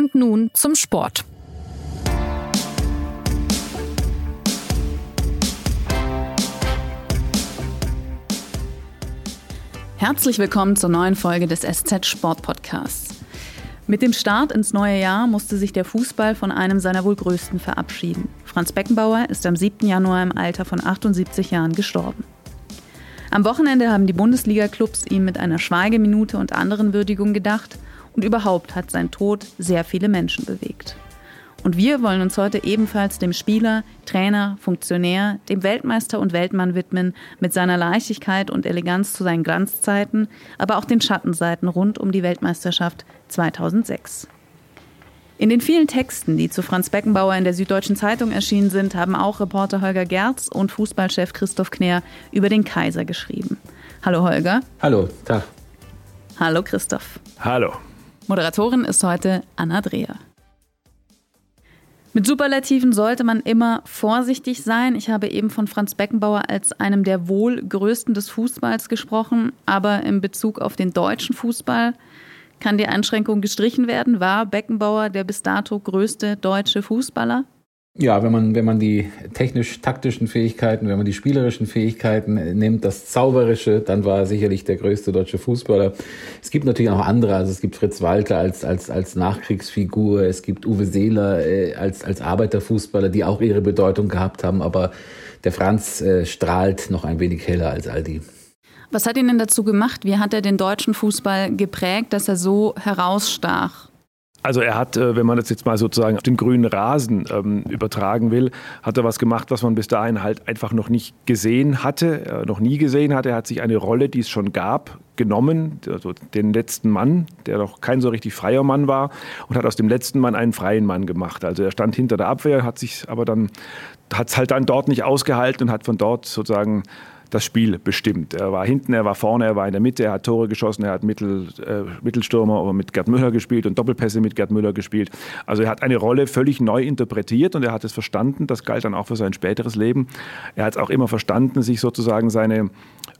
Und nun zum Sport. Herzlich willkommen zur neuen Folge des SZ Sport Podcasts. Mit dem Start ins neue Jahr musste sich der Fußball von einem seiner wohl größten verabschieden. Franz Beckenbauer ist am 7. Januar im Alter von 78 Jahren gestorben. Am Wochenende haben die Bundesliga-Clubs ihm mit einer Schweigeminute und anderen Würdigungen gedacht und überhaupt hat sein Tod sehr viele Menschen bewegt. Und wir wollen uns heute ebenfalls dem Spieler, Trainer, Funktionär, dem Weltmeister und Weltmann widmen, mit seiner Leichtigkeit und Eleganz zu seinen Glanzzeiten, aber auch den Schattenseiten rund um die Weltmeisterschaft 2006. In den vielen Texten, die zu Franz Beckenbauer in der Süddeutschen Zeitung erschienen sind, haben auch Reporter Holger Gerz und Fußballchef Christoph Kner über den Kaiser geschrieben. Hallo Holger. Hallo, Tag. Hallo Christoph. Hallo. Moderatorin ist heute Anna Dreher. Mit Superlativen sollte man immer vorsichtig sein. Ich habe eben von Franz Beckenbauer als einem der wohl größten des Fußballs gesprochen, aber in Bezug auf den deutschen Fußball kann die Einschränkung gestrichen werden. War Beckenbauer der bis dato größte deutsche Fußballer? Ja, wenn man, wenn man die technisch-taktischen Fähigkeiten, wenn man die spielerischen Fähigkeiten nimmt, das Zauberische, dann war er sicherlich der größte deutsche Fußballer. Es gibt natürlich auch andere, also es gibt Fritz Walter als, als, als Nachkriegsfigur, es gibt Uwe Seeler äh, als, als Arbeiterfußballer, die auch ihre Bedeutung gehabt haben, aber der Franz äh, strahlt noch ein wenig heller als all die. Was hat ihn denn dazu gemacht? Wie hat er den deutschen Fußball geprägt, dass er so herausstach? Also er hat, äh, wenn man das jetzt mal sozusagen auf den grünen Rasen ähm, übertragen will, hat er was gemacht, was man bis dahin halt einfach noch nicht gesehen hatte, äh, noch nie gesehen hatte. Er hat sich eine Rolle, die es schon gab, genommen, also den letzten Mann, der noch kein so richtig freier Mann war, und hat aus dem letzten Mann einen freien Mann gemacht. Also er stand hinter der Abwehr, hat sich aber dann, hat es halt dann dort nicht ausgehalten und hat von dort sozusagen das Spiel bestimmt. Er war hinten, er war vorne, er war in der Mitte, er hat Tore geschossen, er hat Mittel, äh, Mittelstürmer mit Gerd Müller gespielt und Doppelpässe mit Gerd Müller gespielt. Also er hat eine Rolle völlig neu interpretiert und er hat es verstanden. Das galt dann auch für sein späteres Leben. Er hat es auch immer verstanden, sich sozusagen seine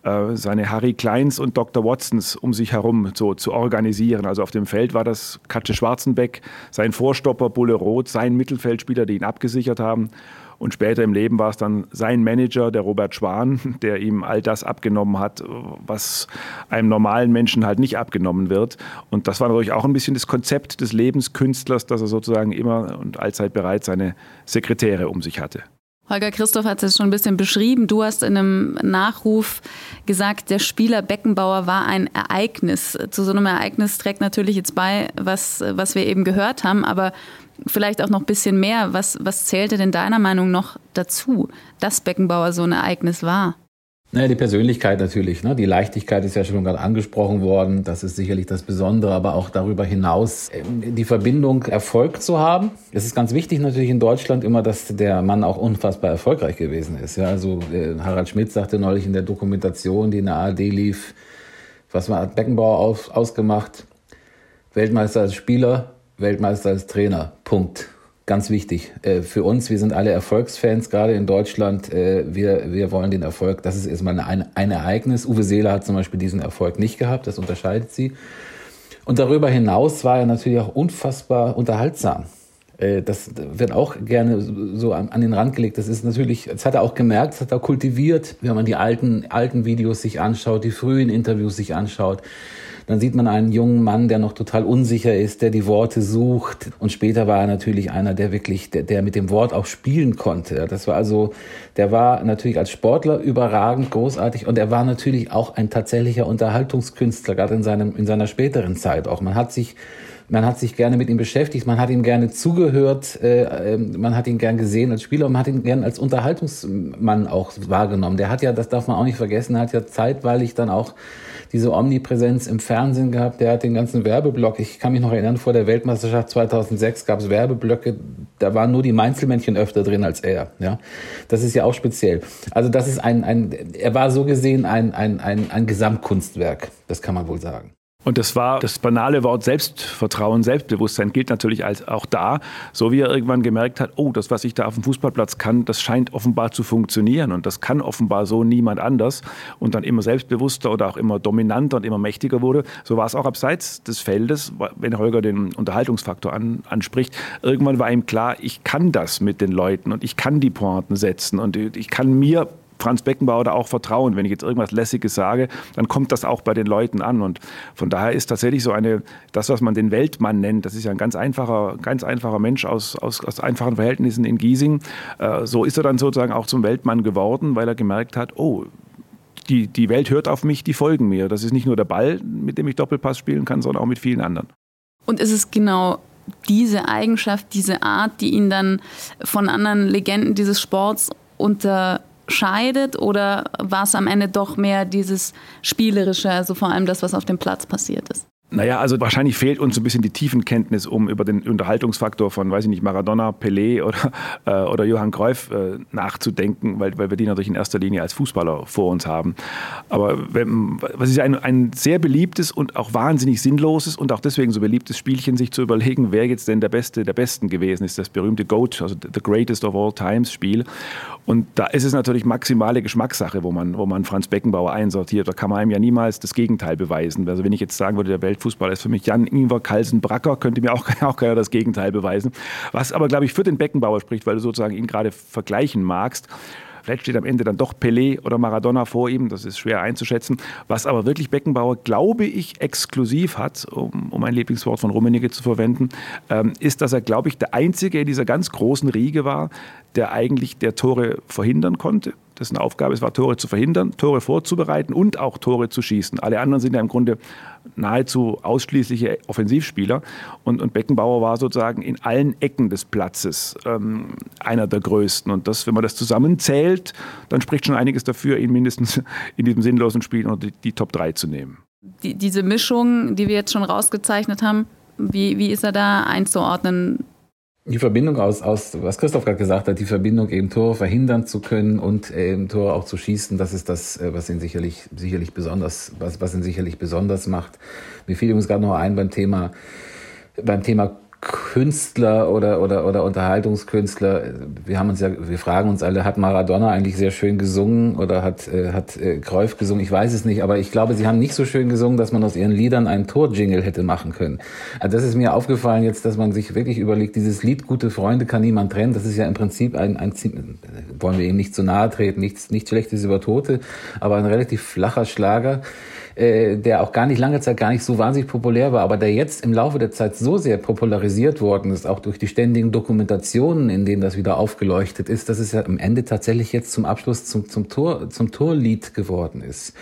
äh, seine Harry Kleins und Dr. Watsons um sich herum so zu organisieren. Also auf dem Feld war das Katze Schwarzenbeck, sein Vorstopper Bulle Roth, sein Mittelfeldspieler, die ihn abgesichert haben. Und später im Leben war es dann sein Manager, der Robert Schwan, der ihm all das abgenommen hat, was einem normalen Menschen halt nicht abgenommen wird. Und das war natürlich auch ein bisschen das Konzept des Lebenskünstlers, dass er sozusagen immer und allzeit bereit seine Sekretäre um sich hatte. Holger Christoph hat es schon ein bisschen beschrieben. Du hast in einem Nachruf gesagt, der Spieler Beckenbauer war ein Ereignis. Zu so einem Ereignis trägt natürlich jetzt bei, was, was wir eben gehört haben, aber vielleicht auch noch ein bisschen mehr. Was, was zählte denn deiner Meinung noch dazu, dass Beckenbauer so ein Ereignis war? Naja, die Persönlichkeit natürlich. Ne? Die Leichtigkeit ist ja schon gerade angesprochen worden. Das ist sicherlich das Besondere, aber auch darüber hinaus ähm, die Verbindung Erfolg zu haben. Es ist ganz wichtig natürlich in Deutschland immer, dass der Mann auch unfassbar erfolgreich gewesen ist. Ja, also äh, Harald Schmidt sagte neulich in der Dokumentation, die in der ARD lief, was man hat Beckenbauer auf, ausgemacht? Weltmeister als Spieler, Weltmeister als Trainer. Punkt ganz wichtig äh, für uns. Wir sind alle Erfolgsfans, gerade in Deutschland. Äh, wir, wir wollen den Erfolg. Das ist erstmal ein, ein Ereignis. Uwe Seeler hat zum Beispiel diesen Erfolg nicht gehabt. Das unterscheidet sie. Und darüber hinaus war er natürlich auch unfassbar unterhaltsam. Äh, das wird auch gerne so an, an den Rand gelegt. Das ist natürlich, das hat er auch gemerkt, das hat er kultiviert, wenn man die alten, alten Videos sich anschaut, die frühen Interviews sich anschaut dann sieht man einen jungen Mann, der noch total unsicher ist, der die Worte sucht. Und später war er natürlich einer, der wirklich, der, der mit dem Wort auch spielen konnte. Das war also, der war natürlich als Sportler überragend großartig und er war natürlich auch ein tatsächlicher Unterhaltungskünstler, gerade in seinem, in seiner späteren Zeit auch. Man hat sich man hat sich gerne mit ihm beschäftigt, man hat ihm gerne zugehört, äh, ähm, man hat ihn gern gesehen als Spieler und man hat ihn gern als Unterhaltungsmann auch wahrgenommen. Der hat ja, das darf man auch nicht vergessen, hat ja zeitweilig dann auch diese Omnipräsenz im Fernsehen gehabt. Der hat den ganzen Werbeblock. Ich kann mich noch erinnern, vor der Weltmeisterschaft 2006 gab es Werbeblöcke, da waren nur die Mainzelmännchen öfter drin als er. Ja, das ist ja auch speziell. Also das ist ein, ein er war so gesehen ein, ein, ein, ein Gesamtkunstwerk. Das kann man wohl sagen. Und das war das banale Wort Selbstvertrauen, Selbstbewusstsein gilt natürlich als auch da, so wie er irgendwann gemerkt hat, oh, das, was ich da auf dem Fußballplatz kann, das scheint offenbar zu funktionieren und das kann offenbar so niemand anders und dann immer selbstbewusster oder auch immer dominanter und immer mächtiger wurde. So war es auch abseits des Feldes, wenn Holger den Unterhaltungsfaktor an, anspricht. Irgendwann war ihm klar, ich kann das mit den Leuten und ich kann die Pointen setzen und ich kann mir Franz Beckenbauer da auch vertrauen. Wenn ich jetzt irgendwas Lässiges sage, dann kommt das auch bei den Leuten an. Und von daher ist tatsächlich so eine, das, was man den Weltmann nennt, das ist ja ein ganz einfacher, ganz einfacher Mensch aus, aus, aus einfachen Verhältnissen in Giesing. Äh, so ist er dann sozusagen auch zum Weltmann geworden, weil er gemerkt hat, oh, die, die Welt hört auf mich, die folgen mir. Das ist nicht nur der Ball, mit dem ich Doppelpass spielen kann, sondern auch mit vielen anderen. Und ist es genau diese Eigenschaft, diese Art, die ihn dann von anderen Legenden dieses Sports unter scheidet oder war es am Ende doch mehr dieses Spielerische, also vor allem das, was auf dem Platz passiert ist? Naja, also wahrscheinlich fehlt uns ein bisschen die Tiefenkenntnis, um über den Unterhaltungsfaktor von, weiß ich nicht, Maradona, Pelé oder, äh, oder Johann Cruyff äh, nachzudenken, weil, weil wir die natürlich in erster Linie als Fußballer vor uns haben. Aber wenn, was ist ein, ein sehr beliebtes und auch wahnsinnig sinnloses und auch deswegen so beliebtes Spielchen, sich zu überlegen, wer jetzt denn der Beste der Besten gewesen ist, das berühmte GOAT, also The Greatest of All Times Spiel. Und da ist es natürlich maximale Geschmackssache, wo man, wo man Franz Beckenbauer einsortiert. Da kann man einem ja niemals das Gegenteil beweisen. Also wenn ich jetzt sagen würde, der Welt Fußballer ist für mich Jan-Ingwer Kalsen-Bracker, könnte mir auch, auch keiner das Gegenteil beweisen. Was aber, glaube ich, für den Beckenbauer spricht, weil du sozusagen ihn gerade vergleichen magst. Vielleicht steht am Ende dann doch Pelé oder Maradona vor ihm, das ist schwer einzuschätzen. Was aber wirklich Beckenbauer, glaube ich, exklusiv hat, um, um ein Lieblingswort von Rummenigge zu verwenden, ähm, ist, dass er, glaube ich, der Einzige in dieser ganz großen Riege war, der eigentlich der Tore verhindern konnte dessen Aufgabe es war, Tore zu verhindern, Tore vorzubereiten und auch Tore zu schießen. Alle anderen sind ja im Grunde nahezu ausschließliche Offensivspieler. Und, und Beckenbauer war sozusagen in allen Ecken des Platzes ähm, einer der größten. Und das, wenn man das zusammenzählt, dann spricht schon einiges dafür, ihn mindestens in diesem sinnlosen Spiel unter die, die Top 3 zu nehmen. Die, diese Mischung, die wir jetzt schon rausgezeichnet haben, wie, wie ist er da einzuordnen? Die Verbindung aus, aus was Christoph gerade gesagt hat, die Verbindung eben Tore verhindern zu können und eben Tore auch zu schießen, das ist das, äh, was ihn sicherlich, sicherlich besonders, was, was ihn sicherlich besonders macht. Mir fiel übrigens gerade noch ein beim Thema, beim Thema Künstler oder, oder, oder Unterhaltungskünstler, wir haben uns ja, wir fragen uns alle, hat Maradona eigentlich sehr schön gesungen oder hat, äh, hat äh, Cruyff gesungen? Ich weiß es nicht, aber ich glaube, sie haben nicht so schön gesungen, dass man aus ihren Liedern einen Torjingle hätte machen können. Also das ist mir aufgefallen jetzt, dass man sich wirklich überlegt, dieses Lied Gute Freunde kann niemand trennen, das ist ja im Prinzip ein, ein wollen wir ihm nicht zu nahe treten, nichts, nichts Schlechtes über Tote, aber ein relativ flacher Schlager äh, der auch gar nicht lange Zeit gar nicht so wahnsinnig populär war, aber der jetzt im Laufe der Zeit so sehr popularisiert worden ist, auch durch die ständigen Dokumentationen, in denen das wieder aufgeleuchtet ist, dass es ja am Ende tatsächlich jetzt zum Abschluss zum, zum, Tor, zum Torlied geworden ist.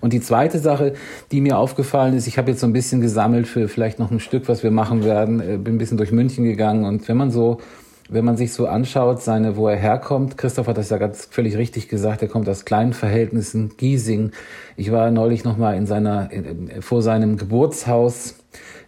Und die zweite Sache, die mir aufgefallen ist, ich habe jetzt so ein bisschen gesammelt für vielleicht noch ein Stück, was wir machen werden, äh, bin ein bisschen durch München gegangen und wenn man so wenn man sich so anschaut, seine, wo er herkommt, Christoph hat das ja ganz völlig richtig gesagt, er kommt aus kleinen Verhältnissen, Giesing. Ich war neulich noch mal in seiner, in, vor seinem Geburtshaus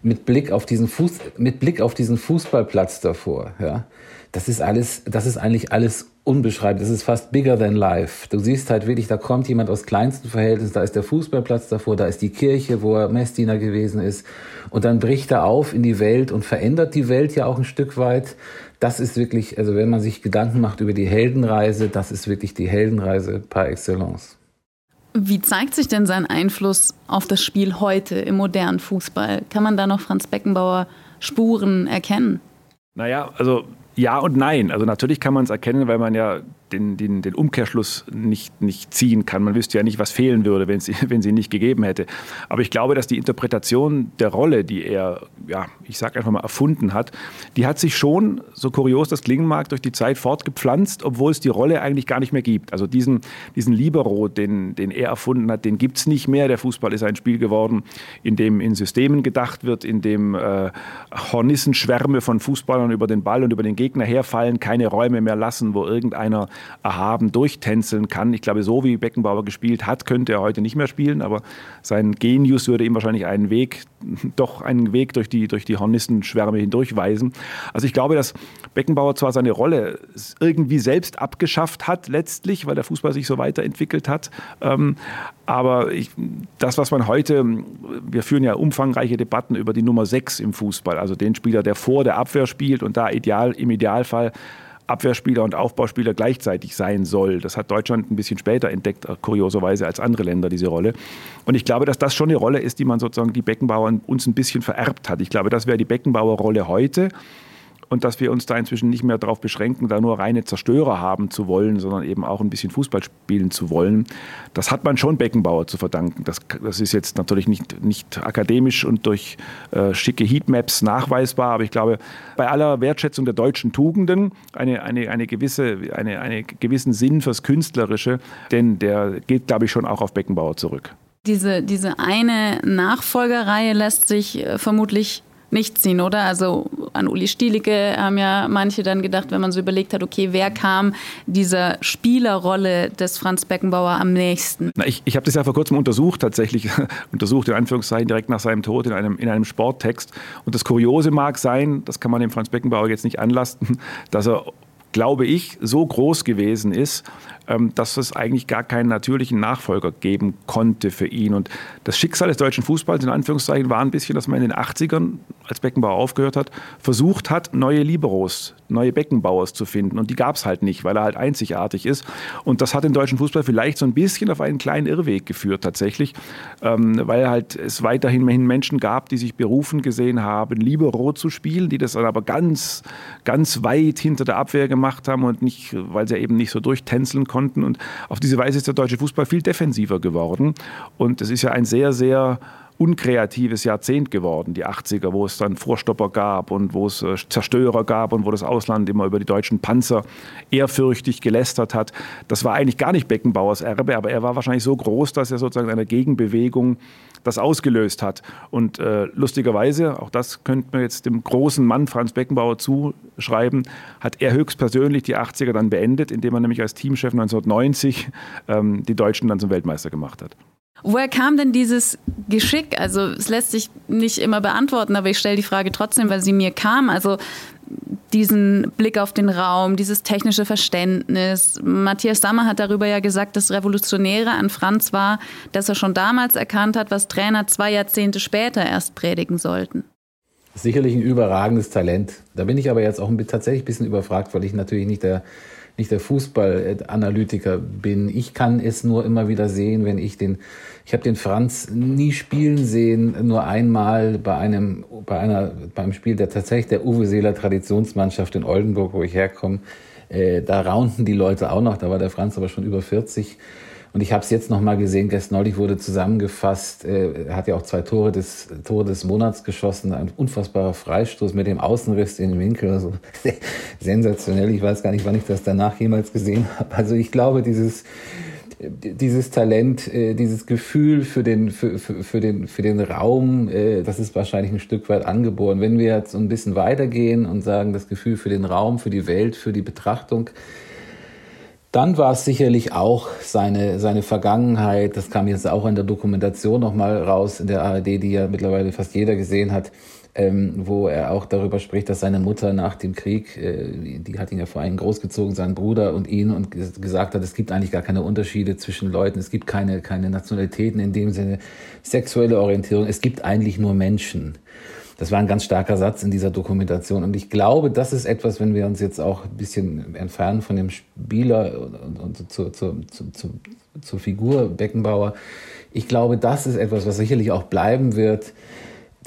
mit Blick auf diesen Fuß, mit Blick auf diesen Fußballplatz davor, ja. Das ist alles, das ist eigentlich alles unbeschreiblich. Das ist fast bigger than life. Du siehst halt wirklich, da kommt jemand aus kleinsten Verhältnissen, da ist der Fußballplatz davor, da ist die Kirche, wo er Messdiener gewesen ist. Und dann bricht er auf in die Welt und verändert die Welt ja auch ein Stück weit das ist wirklich, also wenn man sich Gedanken macht über die Heldenreise, das ist wirklich die Heldenreise par excellence. Wie zeigt sich denn sein Einfluss auf das Spiel heute im modernen Fußball? Kann man da noch Franz Beckenbauer Spuren erkennen? Naja, also ja und nein. Also natürlich kann man es erkennen, weil man ja den, den, den Umkehrschluss nicht, nicht ziehen kann. Man wüsste ja nicht, was fehlen würde, wenn sie, wenn sie nicht gegeben hätte. Aber ich glaube, dass die Interpretation der Rolle, die er, ja, ich sage einfach mal, erfunden hat, die hat sich schon, so kurios das klingen mag, durch die Zeit fortgepflanzt, obwohl es die Rolle eigentlich gar nicht mehr gibt. Also diesen, diesen Libero, den, den er erfunden hat, den gibt es nicht mehr. Der Fußball ist ein Spiel geworden, in dem in Systemen gedacht wird, in dem äh, Hornissenschwärme von Fußballern über den Ball und über den Gegner Gegner herfallen, keine Räume mehr lassen, wo irgendeiner erhaben durchtänzeln kann. Ich glaube, so wie Beckenbauer gespielt hat, könnte er heute nicht mehr spielen, aber sein Genius würde ihm wahrscheinlich einen Weg, doch einen Weg durch die, durch die Hornistenschwärme hindurchweisen. Also ich glaube, dass Beckenbauer zwar seine Rolle irgendwie selbst abgeschafft hat, letztlich, weil der Fußball sich so weiterentwickelt hat, ähm, aber ich, das, was man heute, wir führen ja umfangreiche Debatten über die Nummer 6 im Fußball, also den Spieler, der vor der Abwehr spielt und da ideal, im Idealfall Abwehrspieler und Aufbauspieler gleichzeitig sein soll. Das hat Deutschland ein bisschen später entdeckt, kurioserweise als andere Länder diese Rolle. Und ich glaube, dass das schon eine Rolle ist, die man sozusagen die Beckenbauer uns ein bisschen vererbt hat. Ich glaube, das wäre die Beckenbauer-Rolle heute und dass wir uns da inzwischen nicht mehr darauf beschränken, da nur reine Zerstörer haben zu wollen, sondern eben auch ein bisschen Fußball spielen zu wollen. Das hat man schon Beckenbauer zu verdanken. Das, das ist jetzt natürlich nicht, nicht akademisch und durch äh, schicke Heatmaps nachweisbar, aber ich glaube, bei aller Wertschätzung der deutschen Tugenden eine, eine, eine gewisse, eine, eine gewissen Sinn fürs Künstlerische, denn der geht, glaube ich, schon auch auf Beckenbauer zurück. Diese, diese eine Nachfolgerreihe lässt sich äh, vermutlich nicht ziehen, oder? Also an Uli Stielicke haben ja manche dann gedacht, wenn man so überlegt hat, okay, wer kam dieser Spielerrolle des Franz Beckenbauer am nächsten? Na, ich ich habe das ja vor kurzem untersucht, tatsächlich untersucht in Anführungszeichen direkt nach seinem Tod in einem, in einem Sporttext. Und das Kuriose mag sein, das kann man dem Franz Beckenbauer jetzt nicht anlasten, dass er glaube ich, so groß gewesen ist, ähm, dass es eigentlich gar keinen natürlichen Nachfolger geben konnte für ihn. Und das Schicksal des deutschen Fußballs in Anführungszeichen war ein bisschen, dass man in den 80ern, als Beckenbauer aufgehört hat, versucht hat, neue Liberos, neue Beckenbauers zu finden. Und die gab es halt nicht, weil er halt einzigartig ist. Und das hat den deutschen Fußball vielleicht so ein bisschen auf einen kleinen Irrweg geführt tatsächlich, ähm, weil halt es weiterhin Menschen gab, die sich berufen gesehen haben, Libero zu spielen, die das dann aber ganz, ganz weit hinter der Abwehr gemacht haben und nicht, weil sie eben nicht so durchtänzeln konnten. Und auf diese Weise ist der deutsche Fußball viel defensiver geworden. Und es ist ja ein sehr, sehr unkreatives Jahrzehnt geworden, die 80er, wo es dann Vorstopper gab und wo es äh, Zerstörer gab und wo das Ausland immer über die deutschen Panzer ehrfürchtig gelästert hat. Das war eigentlich gar nicht Beckenbauers Erbe, aber er war wahrscheinlich so groß, dass er sozusagen einer Gegenbewegung das ausgelöst hat. Und äh, lustigerweise, auch das könnte man jetzt dem großen Mann Franz Beckenbauer zuschreiben, hat er höchstpersönlich die 80er dann beendet, indem er nämlich als Teamchef 1990 ähm, die Deutschen dann zum Weltmeister gemacht hat. Woher kam denn dieses Geschick? Also es lässt sich nicht immer beantworten, aber ich stelle die Frage trotzdem, weil sie mir kam. Also diesen Blick auf den Raum, dieses technische Verständnis. Matthias Sammer hat darüber ja gesagt, das Revolutionäre an Franz war, dass er schon damals erkannt hat, was Trainer zwei Jahrzehnte später erst predigen sollten. Sicherlich ein überragendes Talent. Da bin ich aber jetzt auch tatsächlich ein bisschen überfragt, weil ich natürlich nicht der nicht der Fußballanalytiker bin. Ich kann es nur immer wieder sehen, wenn ich den, ich habe den Franz nie spielen sehen, nur einmal bei einem, bei einer, beim Spiel der tatsächlich der Uwe Seeler Traditionsmannschaft in Oldenburg, wo ich herkomme. Äh, da raunten die Leute auch noch, da war der Franz aber schon über 40 und ich habe es jetzt noch mal gesehen, gestern neulich wurde zusammengefasst, äh, er hat ja auch zwei Tore des, Tore des Monats geschossen, ein unfassbarer Freistoß mit dem Außenriss in den Winkel. Also sensationell, ich weiß gar nicht, wann ich das danach jemals gesehen habe. Also ich glaube, dieses, dieses Talent, äh, dieses Gefühl für den, für, für, für, den, für den Raum, äh, das ist wahrscheinlich ein Stück weit angeboren. Wenn wir jetzt so ein bisschen weitergehen und sagen, das Gefühl für den Raum, für die Welt, für die Betrachtung, dann war es sicherlich auch seine, seine Vergangenheit, das kam jetzt auch in der Dokumentation nochmal raus, in der ARD, die ja mittlerweile fast jeder gesehen hat, ähm, wo er auch darüber spricht, dass seine Mutter nach dem Krieg, äh, die hat ihn ja vor allem großgezogen, seinen Bruder und ihn, und gesagt hat, es gibt eigentlich gar keine Unterschiede zwischen Leuten, es gibt keine, keine Nationalitäten in dem Sinne, sexuelle Orientierung, es gibt eigentlich nur Menschen. Das war ein ganz starker Satz in dieser Dokumentation. Und ich glaube, das ist etwas, wenn wir uns jetzt auch ein bisschen entfernen von dem Spieler und, und zur, zur, zur, zur Figur Beckenbauer. Ich glaube, das ist etwas, was sicherlich auch bleiben wird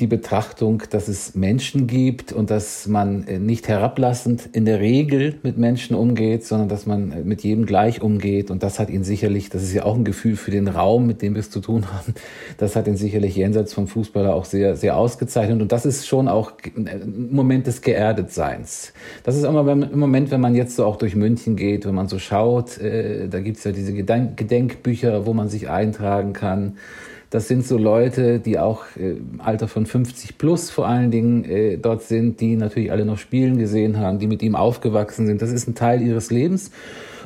die Betrachtung, dass es Menschen gibt und dass man äh, nicht herablassend in der Regel mit Menschen umgeht, sondern dass man äh, mit jedem gleich umgeht. Und das hat ihn sicherlich, das ist ja auch ein Gefühl für den Raum, mit dem wir es zu tun haben, das hat ihn sicherlich jenseits vom Fußballer auch sehr, sehr ausgezeichnet. Und das ist schon auch ein Moment des Geerdetseins. Das ist immer im Moment, wenn man jetzt so auch durch München geht, wenn man so schaut, äh, da gibt's ja diese Gedenkbücher, wo man sich eintragen kann Das sind so Leute, die auch äh, Alter von 50 plus vor allen Dingen äh, dort sind, die natürlich alle noch spielen gesehen haben, die mit ihm aufgewachsen sind. Das ist ein Teil ihres Lebens.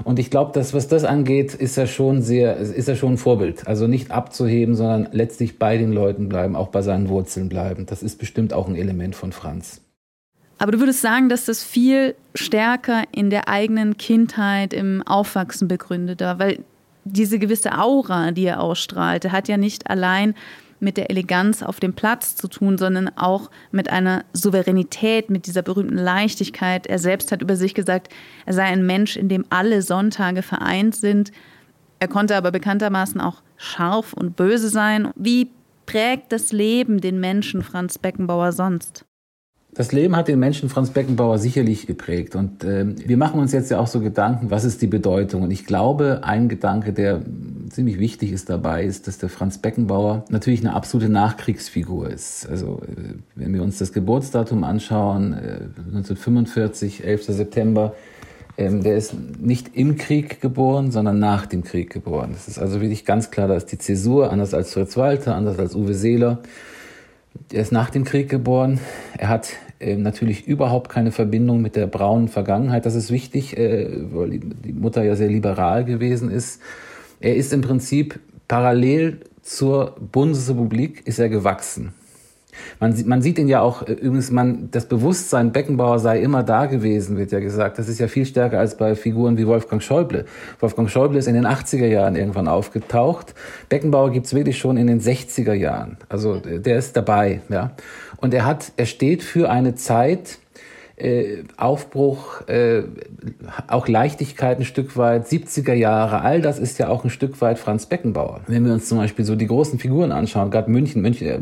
Und ich glaube, dass was das angeht, ist er schon sehr, ist er schon ein Vorbild. Also nicht abzuheben, sondern letztlich bei den Leuten bleiben, auch bei seinen Wurzeln bleiben. Das ist bestimmt auch ein Element von Franz. Aber du würdest sagen, dass das viel stärker in der eigenen Kindheit, im Aufwachsen begründet war, weil diese gewisse Aura, die er ausstrahlte, hat ja nicht allein mit der Eleganz auf dem Platz zu tun, sondern auch mit einer Souveränität, mit dieser berühmten Leichtigkeit. Er selbst hat über sich gesagt, er sei ein Mensch, in dem alle Sonntage vereint sind. Er konnte aber bekanntermaßen auch scharf und böse sein. Wie prägt das Leben den Menschen Franz Beckenbauer sonst? Das Leben hat den Menschen Franz Beckenbauer sicherlich geprägt. Und äh, wir machen uns jetzt ja auch so Gedanken, was ist die Bedeutung? Und ich glaube, ein Gedanke, der ziemlich wichtig ist dabei, ist, dass der Franz Beckenbauer natürlich eine absolute Nachkriegsfigur ist. Also äh, wenn wir uns das Geburtsdatum anschauen, äh, 1945, 11. September, ähm, der ist nicht im Krieg geboren, sondern nach dem Krieg geboren. Das ist also wirklich ganz klar, da ist die Zäsur, anders als Fritz Walter, anders als Uwe Seeler. Er ist nach dem Krieg geboren. Er hat äh, natürlich überhaupt keine Verbindung mit der braunen Vergangenheit. Das ist wichtig, äh, weil die Mutter ja sehr liberal gewesen ist. Er ist im Prinzip parallel zur Bundesrepublik ist er gewachsen. Man, man sieht ihn ja auch, äh, übrigens, man, das Bewusstsein, Beckenbauer sei immer da gewesen, wird ja gesagt. Das ist ja viel stärker als bei Figuren wie Wolfgang Schäuble. Wolfgang Schäuble ist in den 80er Jahren irgendwann aufgetaucht. Beckenbauer gibt's wirklich schon in den 60er Jahren. Also der ist dabei, ja. Und er hat, er steht für eine Zeit, äh, Aufbruch, äh, auch Leichtigkeit ein Stück weit, 70er Jahre, all das ist ja auch ein Stück weit Franz Beckenbauer. Wenn wir uns zum Beispiel so die großen Figuren anschauen, gerade München, München äh,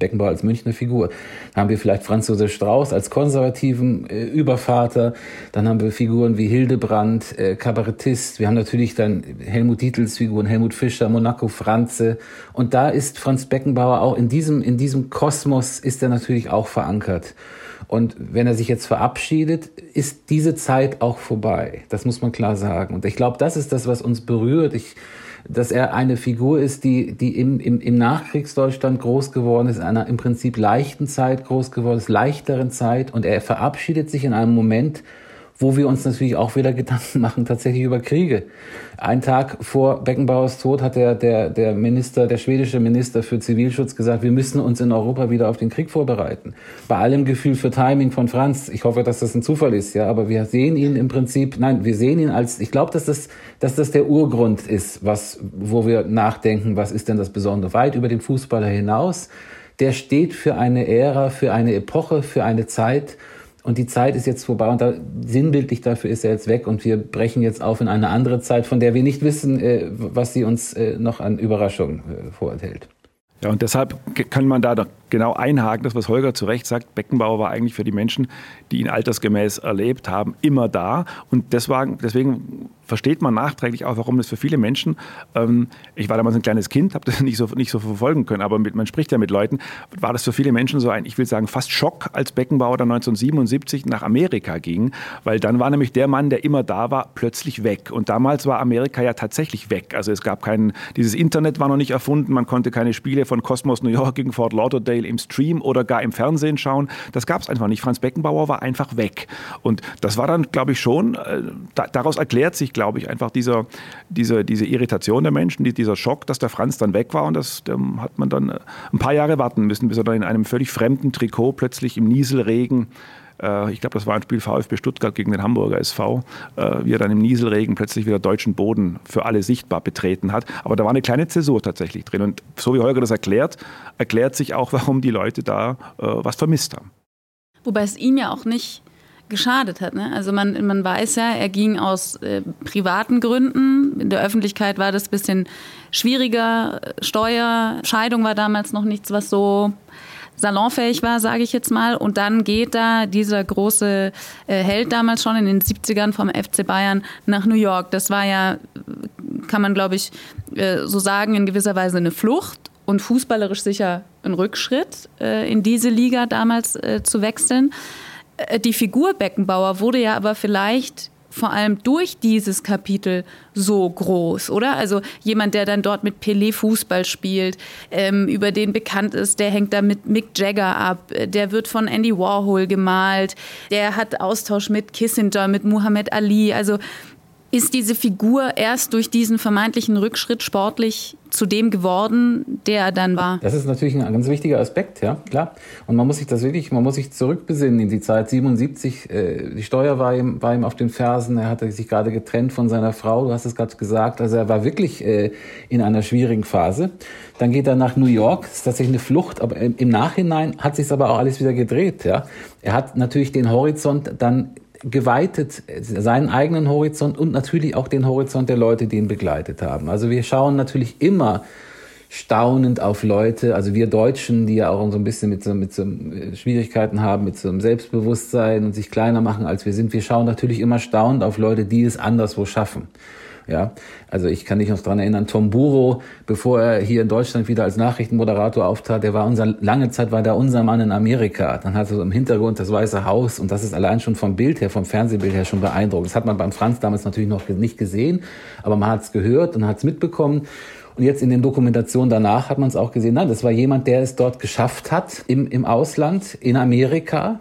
Beckenbauer als Münchner Figur, dann haben wir vielleicht Franz Josef Strauß als konservativen äh, Übervater, dann haben wir Figuren wie Hildebrand, äh, Kabarettist, wir haben natürlich dann Helmut Dietels Figuren, Helmut Fischer, Monaco Franze und da ist Franz Beckenbauer auch in diesem, in diesem Kosmos ist er natürlich auch verankert. Und wenn er sich jetzt verabschiedet, ist diese Zeit auch vorbei. Das muss man klar sagen. Und ich glaube, das ist das, was uns berührt. Ich, dass er eine Figur ist, die, die im, im, im Nachkriegsdeutschland groß geworden ist, in einer im Prinzip leichten Zeit groß geworden ist, leichteren Zeit. Und er verabschiedet sich in einem Moment, wo wir uns natürlich auch wieder Gedanken machen, tatsächlich über Kriege. Ein Tag vor Beckenbauers Tod hat der, der, der Minister, der schwedische Minister für Zivilschutz gesagt, wir müssen uns in Europa wieder auf den Krieg vorbereiten. Bei allem Gefühl für Timing von Franz, ich hoffe, dass das ein Zufall ist, ja, aber wir sehen ihn im Prinzip, nein, wir sehen ihn als, ich glaube, dass das, dass das der Urgrund ist, was, wo wir nachdenken, was ist denn das Besondere, weit über den Fußballer hinaus. Der steht für eine Ära, für eine Epoche, für eine Zeit, und die Zeit ist jetzt vorbei und da, sinnbildlich dafür ist er jetzt weg und wir brechen jetzt auf in eine andere Zeit, von der wir nicht wissen, äh, was sie uns äh, noch an Überraschungen äh, vorenthält. Ja, und deshalb kann man da genau einhaken, das, was Holger zu Recht sagt. Beckenbauer war eigentlich für die Menschen, die ihn altersgemäß erlebt haben, immer da. Und deswegen, deswegen versteht man nachträglich auch, warum das für viele Menschen, ähm, ich war damals ein kleines Kind, habe das nicht so, nicht so verfolgen können, aber mit, man spricht ja mit Leuten, war das für viele Menschen so ein, ich will sagen, fast Schock, als Beckenbauer dann 1977 nach Amerika ging, weil dann war nämlich der Mann, der immer da war, plötzlich weg. Und damals war Amerika ja tatsächlich weg. Also es gab keinen, dieses Internet war noch nicht erfunden, man konnte keine Spiele von Cosmos New York gegen Fort Lauderdale im Stream oder gar im Fernsehen schauen. Das gab es einfach nicht. Franz Beckenbauer war einfach weg. Und das war dann, glaube ich, schon, äh, da, daraus erklärt sich, glaube ich, einfach dieser, diese, diese Irritation der Menschen, dieser Schock, dass der Franz dann weg war und das hat man dann äh, ein paar Jahre warten müssen, bis er dann in einem völlig fremden Trikot plötzlich im Nieselregen äh, ich glaube, das war ein Spiel VfB Stuttgart gegen den Hamburger SV, äh, wie er dann im Nieselregen plötzlich wieder deutschen Boden für alle sichtbar betreten hat. Aber da war eine kleine Zäsur tatsächlich drin. Und so wie Holger das erklärt, erklärt sich auch, warum die Leute da was vermisst haben. Wobei es ihm ja auch nicht geschadet hat. Ne? Also man, man weiß ja, er ging aus äh, privaten Gründen. In der Öffentlichkeit war das ein bisschen schwieriger. Steuer, Scheidung war damals noch nichts, was so salonfähig war, sage ich jetzt mal. Und dann geht da dieser große äh, Held damals schon in den 70ern vom FC Bayern nach New York. Das war ja, kann man glaube ich äh, so sagen, in gewisser Weise eine Flucht und fußballerisch sicher ein Rückschritt, äh, in diese Liga damals äh, zu wechseln. Äh, die Figur Beckenbauer wurde ja aber vielleicht vor allem durch dieses Kapitel so groß, oder? Also jemand, der dann dort mit Pelé Fußball spielt, ähm, über den bekannt ist, der hängt da mit Mick Jagger ab, der wird von Andy Warhol gemalt, der hat Austausch mit Kissinger, mit Muhammad Ali. Also ist diese Figur erst durch diesen vermeintlichen Rückschritt sportlich zu dem geworden, der er dann war? Das ist natürlich ein ganz wichtiger Aspekt, ja, klar. Und man muss sich das wirklich, man muss sich zurückbesinnen in die Zeit 77. Äh, die Steuer war ihm, war ihm auf den Fersen. Er hatte sich gerade getrennt von seiner Frau. Du hast es gerade gesagt. Also er war wirklich äh, in einer schwierigen Phase. Dann geht er nach New York. Das ist tatsächlich eine Flucht. Aber im Nachhinein hat sich aber auch alles wieder gedreht, ja. Er hat natürlich den Horizont dann geweitet, seinen eigenen Horizont und natürlich auch den Horizont der Leute, die ihn begleitet haben. Also wir schauen natürlich immer staunend auf Leute, also wir Deutschen, die ja auch so ein bisschen mit so, mit so Schwierigkeiten haben, mit so einem Selbstbewusstsein und sich kleiner machen, als wir sind. Wir schauen natürlich immer staunend auf Leute, die es anderswo schaffen. Ja, also ich kann mich noch dran erinnern, Tom Buro, bevor er hier in Deutschland wieder als Nachrichtenmoderator auftrat, der war unser, lange Zeit war der unser Mann in Amerika. Dann hatte so im Hintergrund das Weiße Haus und das ist allein schon vom Bild her, vom Fernsehbild her schon beeindruckend. Das hat man beim Franz damals natürlich noch nicht gesehen, aber man hat es gehört und hat es mitbekommen. Und jetzt in den Dokumentationen danach hat man es auch gesehen. Nein, das war jemand, der es dort geschafft hat im, im Ausland, in Amerika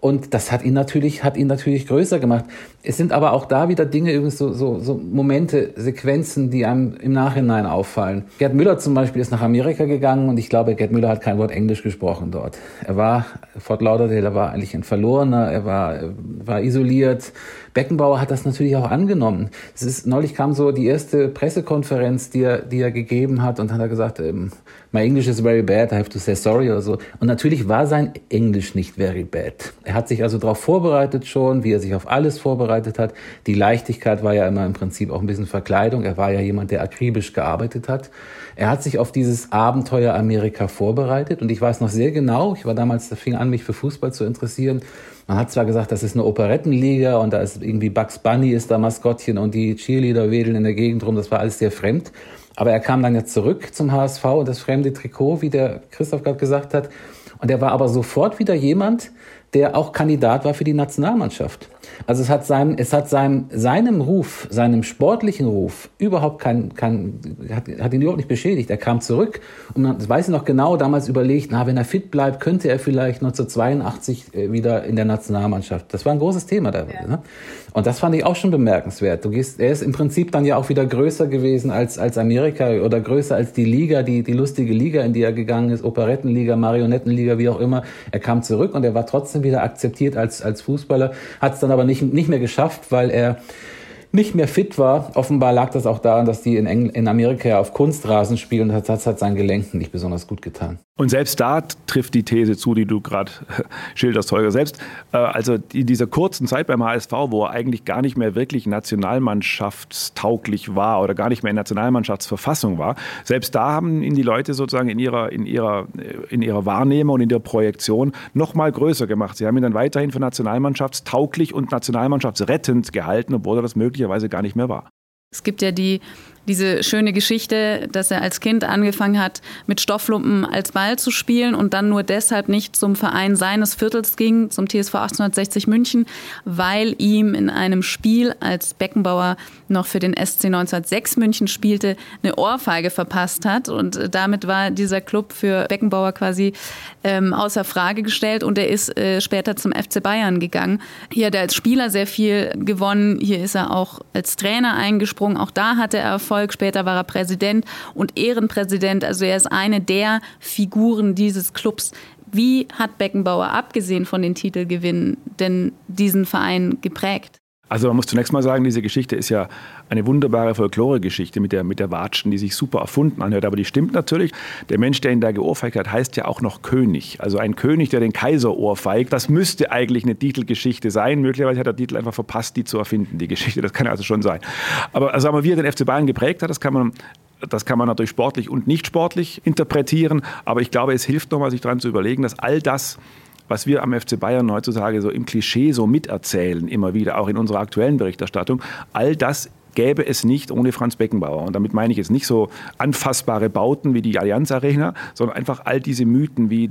und das hat ihn natürlich, hat ihn natürlich größer gemacht. Es sind aber auch da wieder Dinge, so, so, so Momente, Sequenzen, die einem im Nachhinein auffallen. Gerd Müller zum Beispiel ist nach Amerika gegangen und ich glaube, Gerd Müller hat kein Wort Englisch gesprochen dort. Er war, Fort Lauderdale, er war eigentlich ein Verlorener, er war, war isoliert. Beckenbauer hat das natürlich auch angenommen. Es ist, neulich kam so die erste Pressekonferenz, die er, die er gegeben hat und hat er gesagt, ähm, my English is very bad, I have to say sorry oder so. Und natürlich war sein Englisch nicht very bad. Er hat sich also darauf vorbereitet schon, wie er sich auf alles vorbereitet hat. Die Leichtigkeit war ja immer im Prinzip auch ein bisschen Verkleidung. Er war ja jemand, der akribisch gearbeitet hat. Er hat sich auf dieses Abenteuer Amerika vorbereitet und ich weiß noch sehr genau, ich war damals, da fing an, mich für Fußball zu interessieren. Man hat zwar gesagt, das ist eine Operettenliga und da ist irgendwie Bugs Bunny ist da Maskottchen und die Cheerleader wedeln in der Gegend rum, das war alles sehr fremd. Aber er kam dann jetzt zurück zum HSV und das fremde Trikot, wie der Christoph gerade gesagt hat. Und er war aber sofort wieder jemand, der auch Kandidat war für die Nationalmannschaft. Also es hat seinem, es hat seinem, seinem Ruf, seinem sportlichen Ruf überhaupt kein, kein hat, hat ihn überhaupt nicht beschädigt. Er kam zurück und man, das weiß ich noch genau, damals überlegt, na, wenn er fit bleibt, könnte er vielleicht 1982 äh, wieder in der Nationalmannschaft. Das war ein großes Thema da. Ja. Ne? Und das fand ich auch schon bemerkenswert. Du gehst, er ist im Prinzip dann ja auch wieder größer gewesen als, als Amerika oder größer als die Liga, die, die lustige Liga, in die er gegangen ist, Operettenliga, Marionettenliga, wie auch immer. Er kam zurück und er war trotzdem wieder akzeptiert als, als Fußballer, hat es dann aber nicht, nicht mehr geschafft, weil er nicht mehr fit war. Offenbar lag das auch daran, dass die in, Engl in Amerika auf Kunstrasen spielen und das hat seinen Gelenken nicht besonders gut getan. Und selbst da trifft die These zu, die du gerade schilderst, Holger. Selbst äh, also in dieser kurzen Zeit beim HSV, wo er eigentlich gar nicht mehr wirklich nationalmannschaftstauglich war oder gar nicht mehr in Nationalmannschaftsverfassung war, selbst da haben ihn die Leute sozusagen in ihrer, in ihrer, äh, in ihrer Wahrnehmung und in der Projektion noch mal größer gemacht. Sie haben ihn dann weiterhin für nationalmannschaftstauglich und nationalmannschaftsrettend gehalten, obwohl er das möglicherweise gar nicht mehr war. Es gibt ja die diese schöne Geschichte, dass er als Kind angefangen hat, mit Stofflumpen als Ball zu spielen und dann nur deshalb nicht zum Verein seines Viertels ging, zum TSV 1860 München, weil ihm in einem Spiel, als Beckenbauer noch für den SC 1906 München spielte, eine Ohrfeige verpasst hat. Und damit war dieser Club für Beckenbauer quasi ähm, außer Frage gestellt und er ist äh, später zum FC Bayern gegangen. Hier hat er als Spieler sehr viel gewonnen. Hier ist er auch als Trainer eingesprungen. Auch da hatte er Erfolg. Erfolg. Später war er Präsident und Ehrenpräsident. Also er ist eine der Figuren dieses Clubs. Wie hat Beckenbauer, abgesehen von den Titelgewinnen, denn diesen Verein geprägt? Also man muss zunächst mal sagen, diese Geschichte ist ja eine wunderbare Folklore-Geschichte mit der, mit der Watschen, die sich super erfunden anhört. Aber die stimmt natürlich. Der Mensch, der ihn da geohrfeigt hat, heißt ja auch noch König. Also ein König, der den Kaiser ohrfeigt. Das müsste eigentlich eine Titelgeschichte sein. Möglicherweise hat der Titel einfach verpasst, die zu erfinden, die Geschichte. Das kann also schon sein. Aber also, wie er den FC Bayern geprägt hat, das kann man das kann man natürlich sportlich und nicht sportlich interpretieren, aber ich glaube, es hilft nochmal, sich daran zu überlegen, dass all das, was wir am FC Bayern heutzutage so im Klischee so miterzählen, immer wieder, auch in unserer aktuellen Berichterstattung, all das gäbe es nicht ohne Franz Beckenbauer. Und damit meine ich jetzt nicht so anfassbare Bauten wie die Allianz Arena, sondern einfach all diese Mythen wie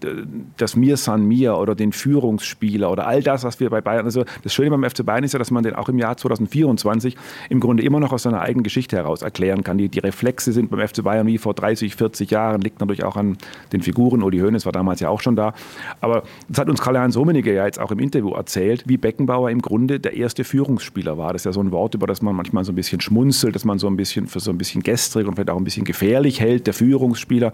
das Mir San Mir oder den Führungsspieler oder all das, was wir bei Bayern, also das Schöne beim FC Bayern ist ja, dass man den auch im Jahr 2024 im Grunde immer noch aus seiner eigenen Geschichte heraus erklären kann. Die, die Reflexe sind beim FC Bayern wie vor 30, 40 Jahren, liegt natürlich auch an den Figuren. Uli Hoeneß war damals ja auch schon da. Aber das hat uns Karl-Heinz Rummenigge ja jetzt auch im Interview erzählt, wie Beckenbauer im Grunde der erste Führungsspieler war. Das ist ja so ein Wort, über das man manchmal so ein bisschen schmunzelt, dass man so ein bisschen für so ein bisschen gestrig und vielleicht auch ein bisschen gefährlich hält, der Führungsspieler.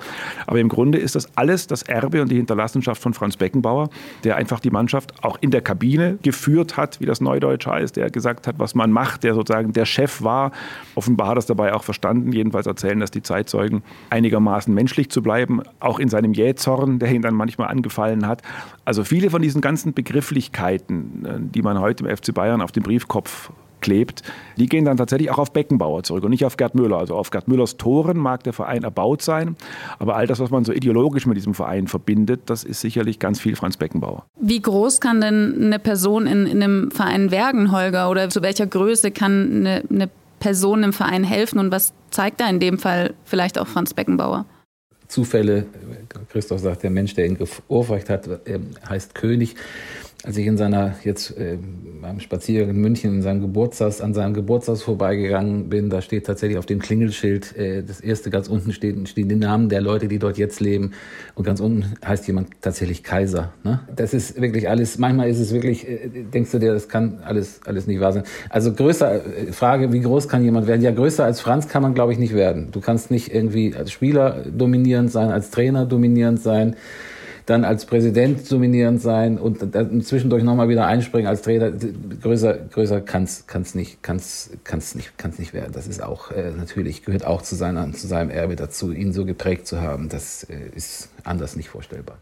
Aber im Grunde ist das alles das Erbe und die Hinterlassenschaft von Franz Beckenbauer, der einfach die Mannschaft auch in der Kabine geführt hat, wie das Neudeutsch heißt, der gesagt hat, was man macht, der sozusagen der Chef war. Offenbar hat er es dabei auch verstanden, jedenfalls erzählen das die Zeitzeugen, einigermaßen menschlich zu bleiben, auch in seinem Jähzorn, der ihn dann manchmal angefallen hat. Also viele von diesen ganzen Begrifflichkeiten, äh, die man heute im FC Bayern auf dem Briefkopf klebt, die gehen dann tatsächlich auch auf Beckenbauer zurück und nicht auf Gerd Müller. Also auf Gerd Müllers Toren mag der Verein erbaut sein, aber all das, was man so ideologisch mit diesem Verein verbindet, das ist sicherlich ganz viel Franz Beckenbauer. Wie groß kann denn eine Person in, in einem Verein werden, Holger? Oder zu welcher Größe kann eine, eine Person im Verein helfen und was zeigt da in dem Fall vielleicht auch Franz Beckenbauer? Zufälle, Christoph sagt, der Mensch, der ihn geohrfeigt hat, heißt König als ich in seiner jetzt äh, beim Spaziergang in München in seinem Geburtstag an seinem Geburtstag vorbeigegangen bin, da steht tatsächlich auf dem Klingelschild äh, das erste ganz unten steht stehen die Namen der Leute, die dort jetzt leben und ganz unten heißt jemand tatsächlich Kaiser. Ne? Das ist wirklich alles. Manchmal ist es wirklich, äh, denkst du dir, das kann alles alles nicht wahr sein. Also größer äh, Frage, wie groß kann jemand werden? Ja, größer als Franz kann man glaube ich nicht werden. Du kannst nicht irgendwie als Spieler dominierend sein, als Trainer dominierend sein dann als Präsident dominierend sein und zwischendurch nochmal wieder einspringen als Trainer. Größer, größer kann's, kann's nicht, kann's, kann's nicht, kann's nicht werden. Das ist auch, äh, natürlich gehört auch zu seiner, zu seinem Erbe dazu, ihn so geprägt zu haben. Das äh, ist anders nicht vorstellbar.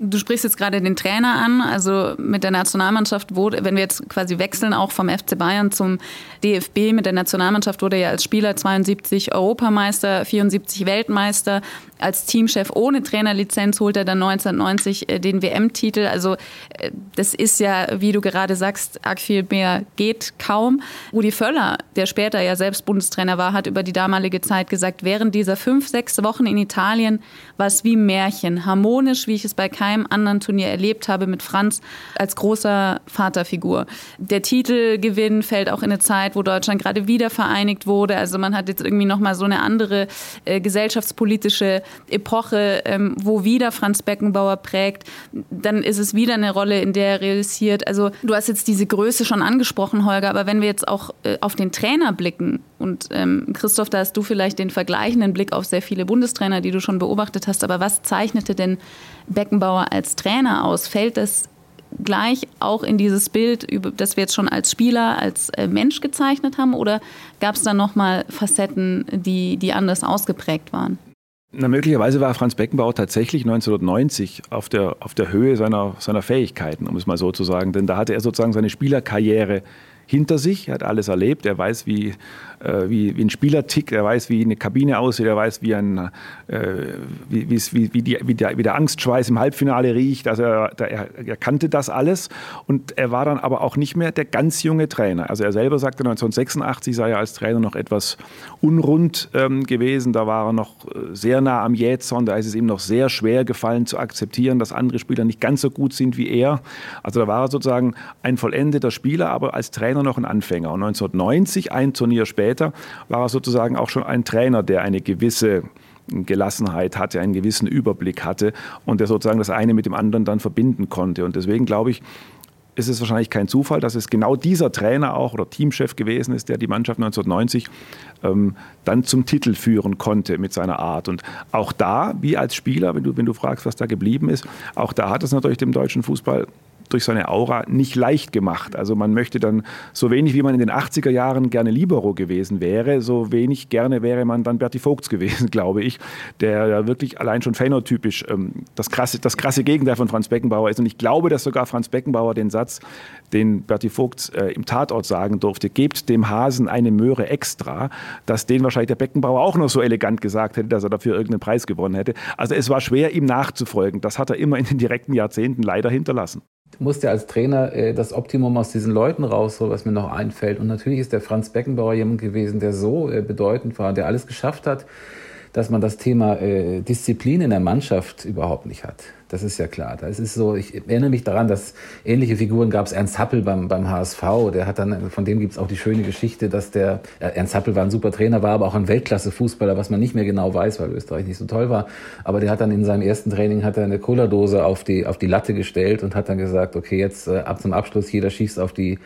Du sprichst jetzt gerade den Trainer an, also mit der Nationalmannschaft wurde, wenn wir jetzt quasi wechseln, auch vom FC Bayern zum DFB, mit der Nationalmannschaft wurde er ja als Spieler 72 Europameister, 74 Weltmeister, als Teamchef ohne Trainerlizenz holt er dann 1990 äh, den WM-Titel. Also äh, das ist ja, wie du gerade sagst, arg viel mehr geht kaum. Rudi Völler, der später ja selbst Bundestrainer war, hat über die damalige Zeit gesagt, während dieser fünf, sechs Wochen in Italien war es wie Märchen, harmonisch, wie ich es bei keinem anderen Turnier erlebt habe, mit Franz als großer Vaterfigur. Der Titelgewinn fällt auch in eine Zeit, wo Deutschland gerade wieder vereinigt wurde. Also man hat jetzt irgendwie nochmal so eine andere äh, gesellschaftspolitische Epoche, ähm, wo wieder Franz Beckenbauer prägt, dann ist es wieder eine Rolle, in der er realisiert. Also du hast jetzt diese Größe schon angesprochen, Holger, aber wenn wir jetzt auch äh, auf den Trainer blicken und ähm, Christoph, da hast du vielleicht den vergleichenden Blick auf sehr viele Bundestrainer, die du schon beobachtet hast, aber was zeichnete denn Beckenbauer als Trainer aus? Fällt das gleich auch in dieses Bild, das wir jetzt schon als Spieler, als äh, Mensch gezeichnet haben? Oder gab es da nochmal Facetten, die, die anders ausgeprägt waren? Na, möglicherweise war Franz Beckenbauer tatsächlich 1990 auf der, auf der Höhe seiner, seiner Fähigkeiten, um es mal so zu sagen. Denn da hatte er sozusagen seine Spielerkarriere hinter sich, er hat alles erlebt, er weiß, wie, wie, wie ein Spieler tickt, er weiß, wie eine Kabine aussieht, er weiß, wie, ein, äh, wie, wie, wie, die, wie, der, wie der Angstschweiß im Halbfinale riecht. Also er, er, er, kannte das alles und er war dann aber auch nicht mehr der ganz junge Trainer. Also er selber sagte 1986 sei er als Trainer noch etwas unrund ähm, gewesen, da war er noch äh, sehr nah am Jätson, da ist es ihm noch sehr schwer gefallen zu akzeptieren, dass andere Spieler nicht ganz so gut sind wie er. Also da war er sozusagen ein vollendeter Spieler, aber als Trainer noch ein Anfänger. Und 1990, ein Turnier später, war er sozusagen auch schon ein Trainer, der eine gewisse Gelassenheit hatte, einen gewissen Überblick hatte und der sozusagen das eine mit dem anderen dann verbinden konnte. Und deswegen glaube ich, ist es wahrscheinlich kein Zufall, dass es genau dieser Trainer auch oder Teamchef gewesen ist, der die Mannschaft 1990 ähm, dann zum Titel führen konnte mit seiner Art. Und auch da, wie als Spieler, wenn du, wenn du fragst, was da geblieben ist, auch da hat es natürlich dem deutschen Fußball durch seine Aura nicht leicht gemacht. Also man möchte dann so wenig, wie man in den 80er Jahren gerne Libero gewesen wäre, so wenig gerne wäre man dann Berti Vogts gewesen, glaube ich, der ja wirklich allein schon phänotypisch ähm, das, krasse, das krasse Gegenteil von Franz Beckenbauer ist. Und ich glaube, dass sogar Franz Beckenbauer den Satz, den Berti Vogts äh, im Tatort sagen durfte, gebt dem Hasen eine Möhre extra, dass den wahrscheinlich der Beckenbauer auch noch so elegant gesagt hätte, dass er dafür irgendeinen Preis gewonnen hätte. Also es war schwer, ihm nachzufolgen. Das hat er immer in den direkten Jahrzehnten leider hinterlassen. Du musst ja als Trainer äh, das Optimum aus diesen Leuten rausholen, was mir noch einfällt. Und natürlich ist der Franz Beckenbauer jemand gewesen, der so äh, bedeutend war, der alles geschafft hat, dass man das Thema äh, Disziplin in der Mannschaft überhaupt nicht hat. Das ist ja klar. Das ist so, ich erinnere mich daran, dass ähnliche Figuren gab es Ernst Happel beim, beim HSV. Der hat dann, von dem gibt es auch die schöne Geschichte, dass der, äh, Ernst Happel war ein super Trainer, war aber auch ein Weltklasse-Fußballer, was man nicht mehr genau weiß, weil Österreich nicht so toll war. Aber der hat dann in seinem ersten Training hat er eine Cola-Dose auf die, auf die Latte gestellt und hat dann gesagt, okay, jetzt äh, ab zum Abschluss, jeder schießt auf die,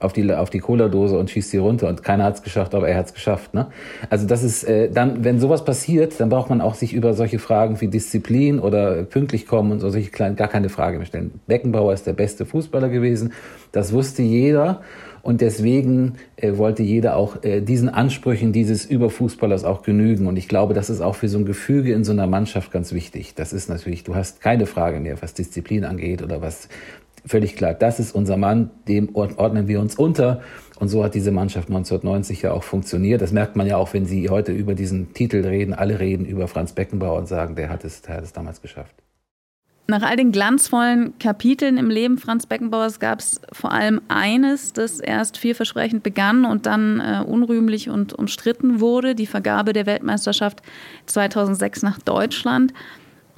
auf die, auf die Cola-Dose und schießt sie runter. Und keiner hat es geschafft, aber er hat es geschafft. Ne? Also das ist äh, dann, wenn sowas passiert, dann braucht man auch sich über solche Fragen wie Disziplin oder pünktlich kommen und so solche kleinen, gar keine Frage mehr stellen. Beckenbauer ist der beste Fußballer gewesen. Das wusste jeder. Und deswegen äh, wollte jeder auch äh, diesen Ansprüchen dieses Überfußballers auch genügen. Und ich glaube, das ist auch für so ein Gefüge in so einer Mannschaft ganz wichtig. Das ist natürlich, du hast keine Frage mehr, was Disziplin angeht oder was völlig klar, das ist unser Mann, dem ordnen wir uns unter. Und so hat diese Mannschaft 1990 ja auch funktioniert. Das merkt man ja auch, wenn Sie heute über diesen Titel reden. Alle reden über Franz Beckenbauer und sagen, der hat es, der hat es damals geschafft. Nach all den glanzvollen Kapiteln im Leben Franz Beckenbauers gab es vor allem eines, das erst vielversprechend begann und dann äh, unrühmlich und umstritten wurde, die Vergabe der Weltmeisterschaft 2006 nach Deutschland.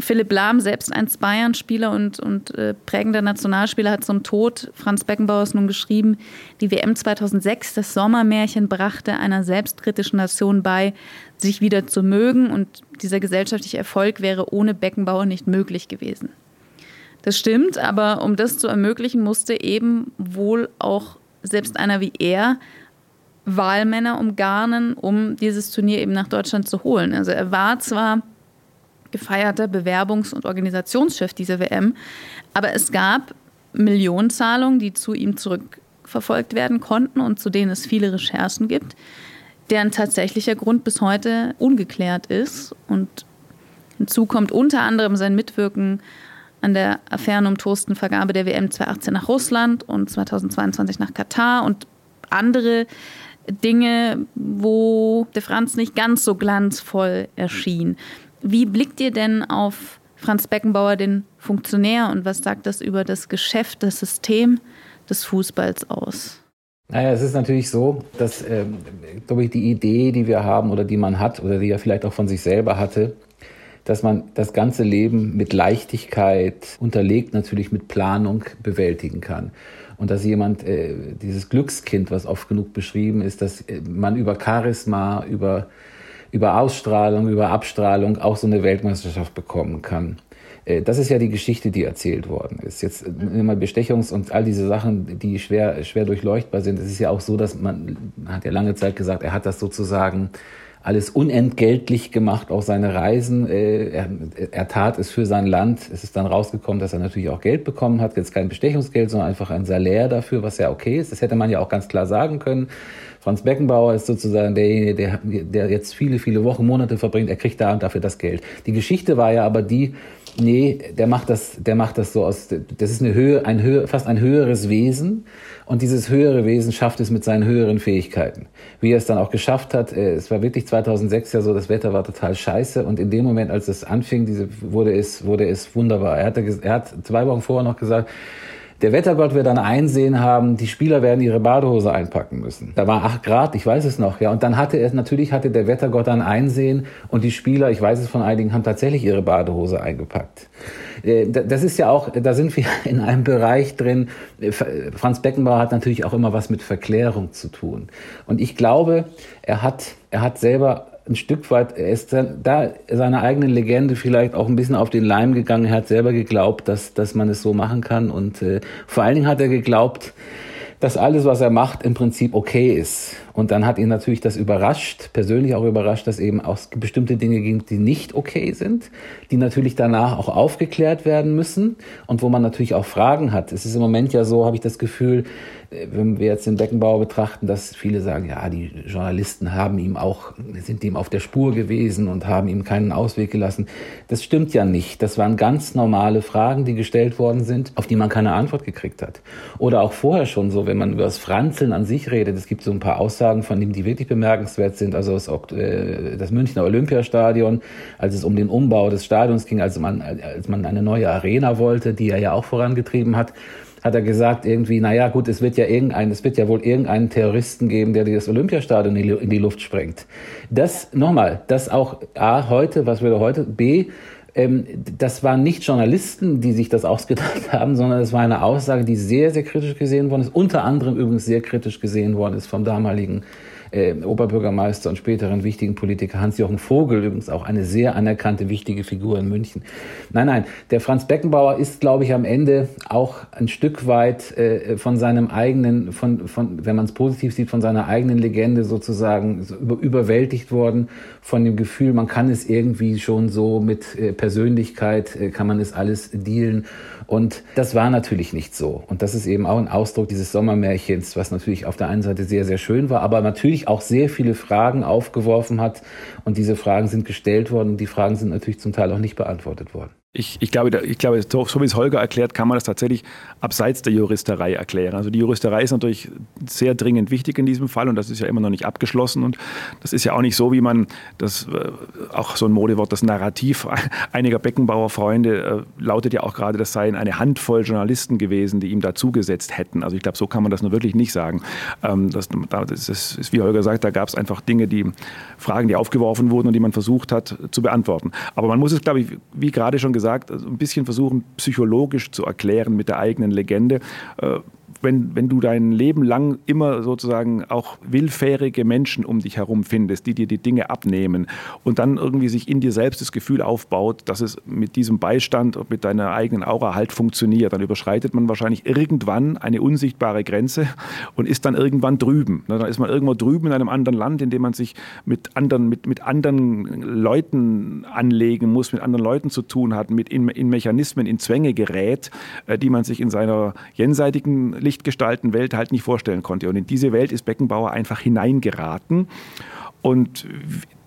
Philipp Lahm, selbst ein Bayern-Spieler und, und äh, prägender Nationalspieler, hat zum Tod Franz Beckenbauers nun geschrieben, die WM 2006, das Sommermärchen, brachte einer selbstkritischen Nation bei, sich wieder zu mögen und dieser gesellschaftliche Erfolg wäre ohne Beckenbauer nicht möglich gewesen. Das stimmt, aber um das zu ermöglichen, musste eben wohl auch selbst einer wie er Wahlmänner umgarnen, um dieses Turnier eben nach Deutschland zu holen. Also er war zwar gefeierter Bewerbungs- und Organisationschef dieser WM. Aber es gab Millionenzahlungen, die zu ihm zurückverfolgt werden konnten und zu denen es viele Recherchen gibt, deren tatsächlicher Grund bis heute ungeklärt ist. Und hinzu kommt unter anderem sein Mitwirken an der affärenumtosten Vergabe der WM 2018 nach Russland und 2022 nach Katar und andere Dinge, wo der Franz nicht ganz so glanzvoll erschien. Wie blickt ihr denn auf Franz Beckenbauer, den Funktionär, und was sagt das über das Geschäft, das System des Fußballs aus? Naja, es ist natürlich so, dass, äh, glaube ich, die Idee, die wir haben oder die man hat oder die er vielleicht auch von sich selber hatte, dass man das ganze Leben mit Leichtigkeit unterlegt, natürlich mit Planung bewältigen kann. Und dass jemand, äh, dieses Glückskind, was oft genug beschrieben ist, dass äh, man über Charisma, über über Ausstrahlung, über Abstrahlung auch so eine Weltmeisterschaft bekommen kann. Äh, das ist ja die Geschichte, die erzählt worden ist. Jetzt immer Bestechungs- und all diese Sachen, die schwer, schwer durchleuchtbar sind. Es ist ja auch so, dass man, man hat ja lange Zeit gesagt, er hat das sozusagen alles unentgeltlich gemacht, auch seine Reisen. Äh, er, er tat es für sein Land. Es ist dann rausgekommen, dass er natürlich auch Geld bekommen hat. Jetzt kein Bestechungsgeld, sondern einfach ein Salär dafür, was ja okay ist. Das hätte man ja auch ganz klar sagen können. Franz Beckenbauer ist sozusagen derjenige, der, der jetzt viele, viele Wochen, Monate verbringt. Er kriegt da und dafür das Geld. Die Geschichte war ja aber die, nee, der macht das, der macht das so aus, das ist eine Höhe, ein Höhe, fast ein höheres Wesen. Und dieses höhere Wesen schafft es mit seinen höheren Fähigkeiten. Wie er es dann auch geschafft hat, äh, es war wirklich 2006 ja so, das Wetter war total scheiße. Und in dem Moment, als es anfing, diese, wurde es, wurde es wunderbar. Er, hatte, er hat zwei Wochen vorher noch gesagt, der Wettergott wird dann einsehen haben, die Spieler werden ihre Badehose einpacken müssen. Da war acht Grad, ich weiß es noch, ja. Und dann hatte er, natürlich hatte der Wettergott dann einsehen und die Spieler, ich weiß es von einigen, haben tatsächlich ihre Badehose eingepackt. Äh, das ist ja auch, da sind wir in einem Bereich drin. Franz Beckenbauer hat natürlich auch immer was mit Verklärung zu tun. Und ich glaube, er hat, er hat selber ein Stück weit, er ist da seiner eigenen Legende vielleicht auch ein bisschen auf den Leim gegangen. Er hat selber geglaubt, dass, dass man es so machen kann. Und äh, vor allen Dingen hat er geglaubt, dass alles, was er macht, im Prinzip okay ist. Und dann hat ihn natürlich das überrascht, persönlich auch überrascht, dass eben auch bestimmte Dinge gibt, die nicht okay sind, die natürlich danach auch aufgeklärt werden müssen und wo man natürlich auch Fragen hat. Es ist im Moment ja so, habe ich das Gefühl, wenn wir jetzt den Beckenbauer betrachten, dass viele sagen, ja, die Journalisten haben ihm auch, sind ihm auf der Spur gewesen und haben ihm keinen Ausweg gelassen. Das stimmt ja nicht. Das waren ganz normale Fragen, die gestellt worden sind, auf die man keine Antwort gekriegt hat. Oder auch vorher schon so, wenn man über das Franzeln an sich redet. Es gibt so ein paar Aussagen von ihm, die wirklich bemerkenswert sind. Also das, äh, das Münchner Olympiastadion, als es um den Umbau des Stadions ging, als man, als man eine neue Arena wollte, die er ja auch vorangetrieben hat hat er gesagt irgendwie, naja gut, es wird ja irgendein, es wird ja wohl irgendeinen Terroristen geben, der das Olympiastadion in die, Luft sprengt. Das, nochmal, das auch A, heute, was würde heute, B, ähm, das waren nicht Journalisten, die sich das ausgedacht haben, sondern es war eine Aussage, die sehr, sehr kritisch gesehen worden ist, unter anderem übrigens sehr kritisch gesehen worden ist vom damaligen äh, Oberbürgermeister und späteren wichtigen Politiker Hans-Jochen Vogel, übrigens auch eine sehr anerkannte, wichtige Figur in München. Nein, nein, der Franz Beckenbauer ist, glaube ich, am Ende auch ein Stück weit äh, von seinem eigenen, von, von, wenn man es positiv sieht, von seiner eigenen Legende sozusagen so über, überwältigt worden, von dem Gefühl, man kann es irgendwie schon so mit äh, Persönlichkeit, äh, kann man es alles dealen. Und das war natürlich nicht so. Und das ist eben auch ein Ausdruck dieses Sommermärchens, was natürlich auf der einen Seite sehr, sehr schön war, aber natürlich auch sehr viele Fragen aufgeworfen hat. Und diese Fragen sind gestellt worden und die Fragen sind natürlich zum Teil auch nicht beantwortet worden. Ich, ich, glaube, ich glaube, so, so wie es Holger erklärt, kann man das tatsächlich abseits der Juristerei erklären. Also die Juristerei ist natürlich sehr dringend wichtig in diesem Fall und das ist ja immer noch nicht abgeschlossen. Und das ist ja auch nicht so, wie man das, äh, auch so ein Modewort, das Narrativ einiger Beckenbauer Freunde äh, lautet ja auch gerade, das seien eine Handvoll Journalisten gewesen, die ihm dazugesetzt hätten. Also ich glaube, so kann man das nur wirklich nicht sagen. Ähm, das, das ist, wie Holger sagt, da gab es einfach Dinge, die Fragen, die aufgeworfen wurden und die man versucht hat zu beantworten. Aber man muss es, glaube ich, wie gerade schon gesagt, gesagt, also ein bisschen versuchen, psychologisch zu erklären mit der eigenen Legende. Wenn, wenn du dein Leben lang immer sozusagen auch willfährige Menschen um dich herum findest, die dir die Dinge abnehmen und dann irgendwie sich in dir selbst das Gefühl aufbaut, dass es mit diesem Beistand und mit deiner eigenen Aura halt funktioniert, dann überschreitet man wahrscheinlich irgendwann eine unsichtbare Grenze und ist dann irgendwann drüben. Dann ist man irgendwo drüben in einem anderen Land, in dem man sich mit anderen, mit, mit anderen Leuten anlegen muss, mit anderen Leuten zu tun hat, mit in, in Mechanismen, in Zwänge gerät, äh, die man sich in seiner jenseitigen lichtgestalten Welt halt nicht vorstellen konnte. Und in diese Welt ist Beckenbauer einfach hineingeraten. Und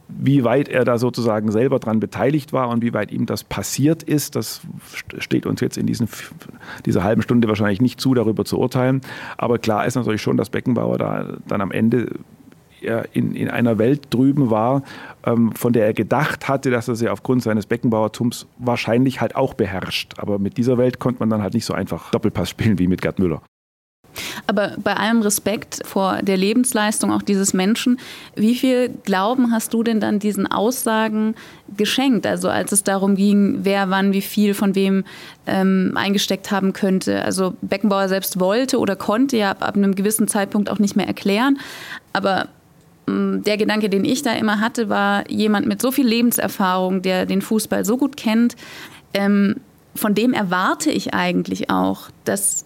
wie weit er da sozusagen selber dran beteiligt war und wie weit ihm das passiert ist, das steht uns jetzt in diesen, dieser halben Stunde wahrscheinlich nicht zu, darüber zu urteilen. Aber klar ist natürlich schon, dass Beckenbauer da dann am Ende in, in einer Welt drüben war, ähm, von der er gedacht hatte, dass er sie aufgrund seines Beckenbauertums wahrscheinlich halt auch beherrscht. Aber mit dieser Welt konnte man dann halt nicht so einfach Doppelpass spielen wie mit Gerd Müller. Aber bei allem Respekt vor der Lebensleistung auch dieses Menschen, wie viel Glauben hast du denn dann diesen Aussagen geschenkt? Also als es darum ging, wer wann wie viel von wem ähm, eingesteckt haben könnte. Also Beckenbauer selbst wollte oder konnte ja ab, ab einem gewissen Zeitpunkt auch nicht mehr erklären. Aber mm, der Gedanke, den ich da immer hatte, war jemand mit so viel Lebenserfahrung, der den Fußball so gut kennt, ähm, von dem erwarte ich eigentlich auch, dass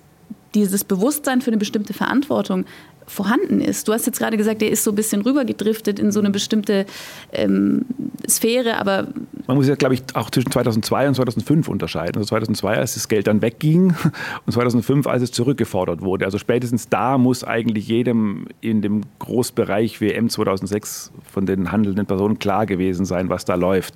dieses Bewusstsein für eine bestimmte Verantwortung vorhanden ist. Du hast jetzt gerade gesagt, der ist so ein bisschen rübergedriftet in so eine bestimmte ähm, Sphäre, aber... Man muss ja, glaube ich, auch zwischen 2002 und 2005 unterscheiden. Also 2002, als das Geld dann wegging und 2005, als es zurückgefordert wurde. Also spätestens da muss eigentlich jedem in dem Großbereich WM 2006 von den handelnden Personen klar gewesen sein, was da läuft.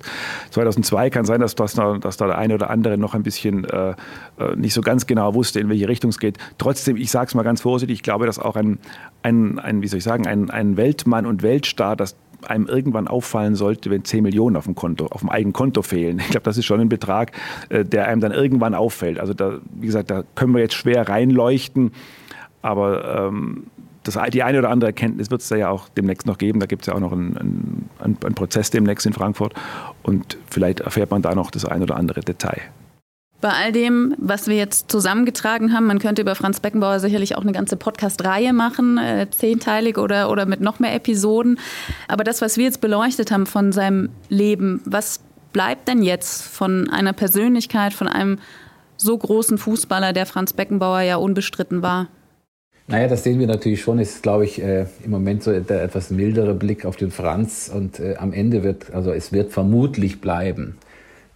2002 kann sein, dass, dass, da, dass da der eine oder andere noch ein bisschen äh, äh nicht so ganz genau wusste, in welche Richtung es geht. Trotzdem, ich sage es mal ganz vorsichtig, ich glaube, dass auch ein ein, ein wie soll ich sagen, ein, ein Weltmann und Weltstar, das einem irgendwann auffallen sollte, wenn 10 Millionen auf dem Konto, auf dem eigenen Konto fehlen. Ich glaube, das ist schon ein Betrag, äh, der einem dann irgendwann auffällt. Also da, wie gesagt, da können wir jetzt schwer reinleuchten, aber ähm, das, die eine oder andere Erkenntnis wird es da ja auch demnächst noch geben. Da gibt es ja auch noch einen, einen, einen Prozess demnächst in Frankfurt und vielleicht erfährt man da noch das ein oder andere Detail. Bei all dem, was wir jetzt zusammengetragen haben, man könnte über Franz Beckenbauer sicherlich auch eine ganze Podcast-Reihe machen, äh, zehnteilig oder, oder mit noch mehr Episoden. Aber das, was wir jetzt beleuchtet haben von seinem Leben, was bleibt denn jetzt von einer Persönlichkeit, von einem so großen Fußballer, der Franz Beckenbauer ja unbestritten war? Naja, das sehen wir natürlich schon. Ist, glaube ich, äh, im Moment so der etwas mildere Blick auf den Franz. Und äh, am Ende wird, also es wird vermutlich bleiben,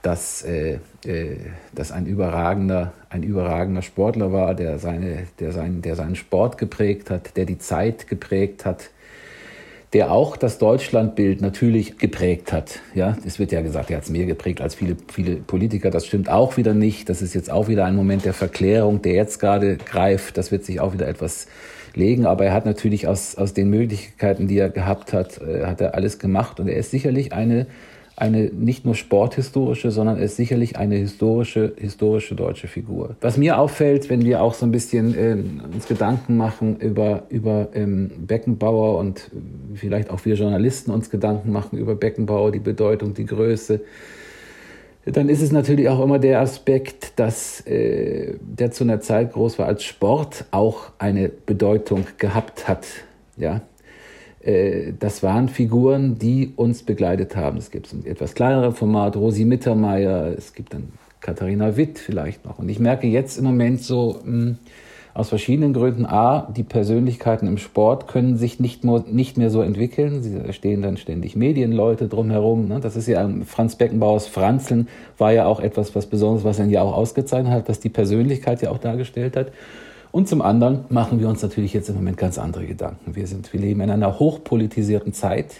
dass, äh, äh, dass ein, überragender, ein überragender Sportler war, der, seine, der, sein, der seinen Sport geprägt hat, der die Zeit geprägt hat, der auch das Deutschlandbild natürlich geprägt hat. Ja, es wird ja gesagt, er hat es mehr geprägt als viele, viele Politiker. Das stimmt auch wieder nicht. Das ist jetzt auch wieder ein Moment der Verklärung, der jetzt gerade greift. Das wird sich auch wieder etwas legen. Aber er hat natürlich aus, aus den Möglichkeiten, die er gehabt hat, äh, hat er alles gemacht. Und er ist sicherlich eine eine nicht nur sporthistorische, sondern er ist sicherlich eine historische, historische deutsche Figur. Was mir auffällt, wenn wir auch so ein bisschen äh, uns Gedanken machen über, über ähm, Beckenbauer und vielleicht auch wir Journalisten uns Gedanken machen über Beckenbauer, die Bedeutung, die Größe, dann ist es natürlich auch immer der Aspekt, dass äh, der zu einer Zeit groß war, als Sport auch eine Bedeutung gehabt hat. Ja, äh, das waren Figuren, die uns begleitet haben. Es gibt ein etwas kleineres Format, Rosi Mittermeier, es gibt dann Katharina Witt vielleicht noch. Und ich merke jetzt im Moment so, mh, hm, aus verschiedenen Gründen. A, die Persönlichkeiten im Sport können sich nicht, mehr, nicht mehr so entwickeln. Sie stehen dann ständig Medienleute drumherum. Ne? Das ist ja Franz Beckenbauers Franzeln war ja auch etwas, was Besonderes, was er ja auch ausgezeichnet hat, was die Persönlichkeit ja auch dargestellt hat. Und zum anderen machen wir uns natürlich jetzt im Moment ganz andere Gedanken. Wir sind, wir leben in einer hochpolitisierten Zeit.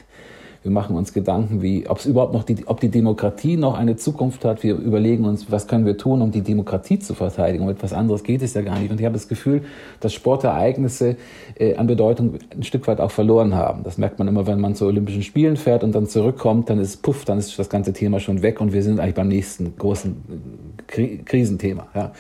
Wir machen uns Gedanken, wie, ob es überhaupt noch die, ob die Demokratie noch eine Zukunft hat. Wir überlegen uns, was können wir tun, um die Demokratie zu verteidigen. Um etwas anderes geht es ja gar nicht. Und ich habe das Gefühl, dass Sportereignisse äh, an Bedeutung ein Stück weit auch verloren haben. Das merkt man immer, wenn man zu Olympischen Spielen fährt und dann zurückkommt, dann ist puff, dann ist das ganze Thema schon weg und wir sind eigentlich beim nächsten großen Kri Krisenthema. Ja.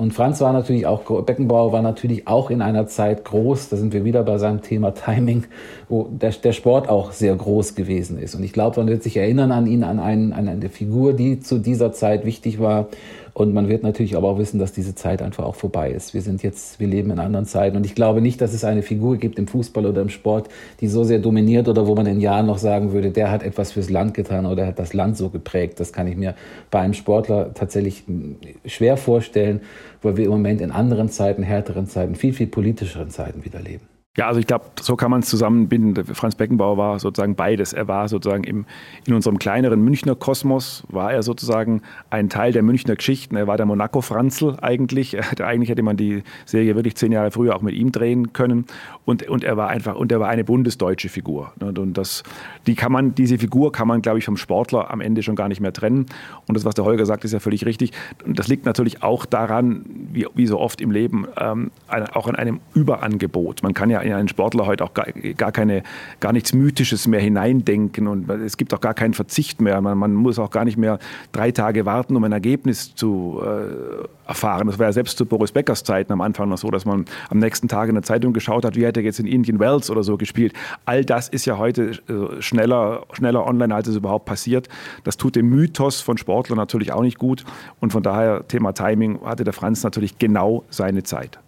Und Franz war natürlich auch, Beckenbauer war natürlich auch in einer Zeit groß, da sind wir wieder bei seinem Thema Timing, wo der, der Sport auch sehr groß gewesen ist. Und ich glaube, man wird sich erinnern an ihn, an, einen, an eine Figur, die zu dieser Zeit wichtig war und man wird natürlich aber auch wissen, dass diese Zeit einfach auch vorbei ist. Wir sind jetzt, wir leben in anderen Zeiten. Und ich glaube nicht, dass es eine Figur gibt im Fußball oder im Sport, die so sehr dominiert oder wo man in Jahren noch sagen würde, der hat etwas fürs Land getan oder hat das Land so geprägt. Das kann ich mir bei einem Sportler tatsächlich hm, schwer vorstellen, weil wir im Moment in anderen Zeiten, härteren Zeiten, viel, viel politischeren Zeiten wieder leben. Ja, also ich glaube, so kann man es zusammenbinden. Franz Beckenbauer war sozusagen beides. Er war sozusagen im, in unserem kleineren Münchner Kosmos, war er sozusagen ein Teil der Münchner Geschichten. Er war der Monaco-Franzl eigentlich. eigentlich hätte man die Serie wirklich zehn Jahre früher auch mit ihm drehen können. Und, und er war einfach, und er war eine bundesdeutsche Figur. Und das, die kann man, diese Figur kann man, glaube ich, vom Sportler am Ende schon gar nicht mehr trennen. Und das, was der Holger sagt, ist ja völlig richtig. Und das liegt natürlich auch daran, wie, wie so oft im Leben, ähm, auch an einem Überangebot. Man kann ja in einen Sportler heute auch gar, gar, keine, gar nichts Mythisches mehr hineindenken und es gibt auch gar keinen Verzicht mehr. Man, man muss auch gar nicht mehr drei Tage warten, um ein Ergebnis zu äh, erfahren. Das war ja selbst zu Boris Beckers Zeiten am Anfang noch so, dass man am nächsten Tag in der Zeitung geschaut hat, wie hat er jetzt in Indian Wells oder so gespielt. All das ist ja heute äh, schneller, schneller online, als es überhaupt passiert. Das tut dem Mythos von Sportlern natürlich auch nicht gut und von daher Thema Timing hatte der Franz natürlich genau seine Zeit.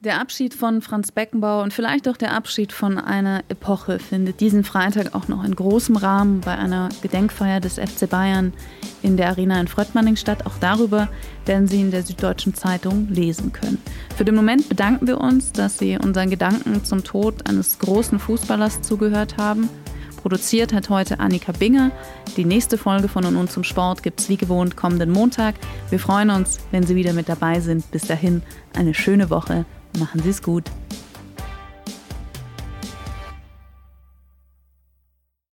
Der Abschied von Franz Beckenbauer und vielleicht auch der Abschied von einer Epoche findet diesen Freitag auch noch in großem Rahmen bei einer Gedenkfeier des FC Bayern in der Arena in Fröttmanning statt. Auch darüber werden Sie in der Süddeutschen Zeitung lesen können. Für den Moment bedanken wir uns, dass Sie unseren Gedanken zum Tod eines großen Fußballers zugehört haben. Produziert hat heute Annika Binger. Die nächste Folge von Und nun zum Sport gibt es wie gewohnt kommenden Montag. Wir freuen uns, wenn Sie wieder mit dabei sind. Bis dahin eine schöne Woche Machen Sie es gut.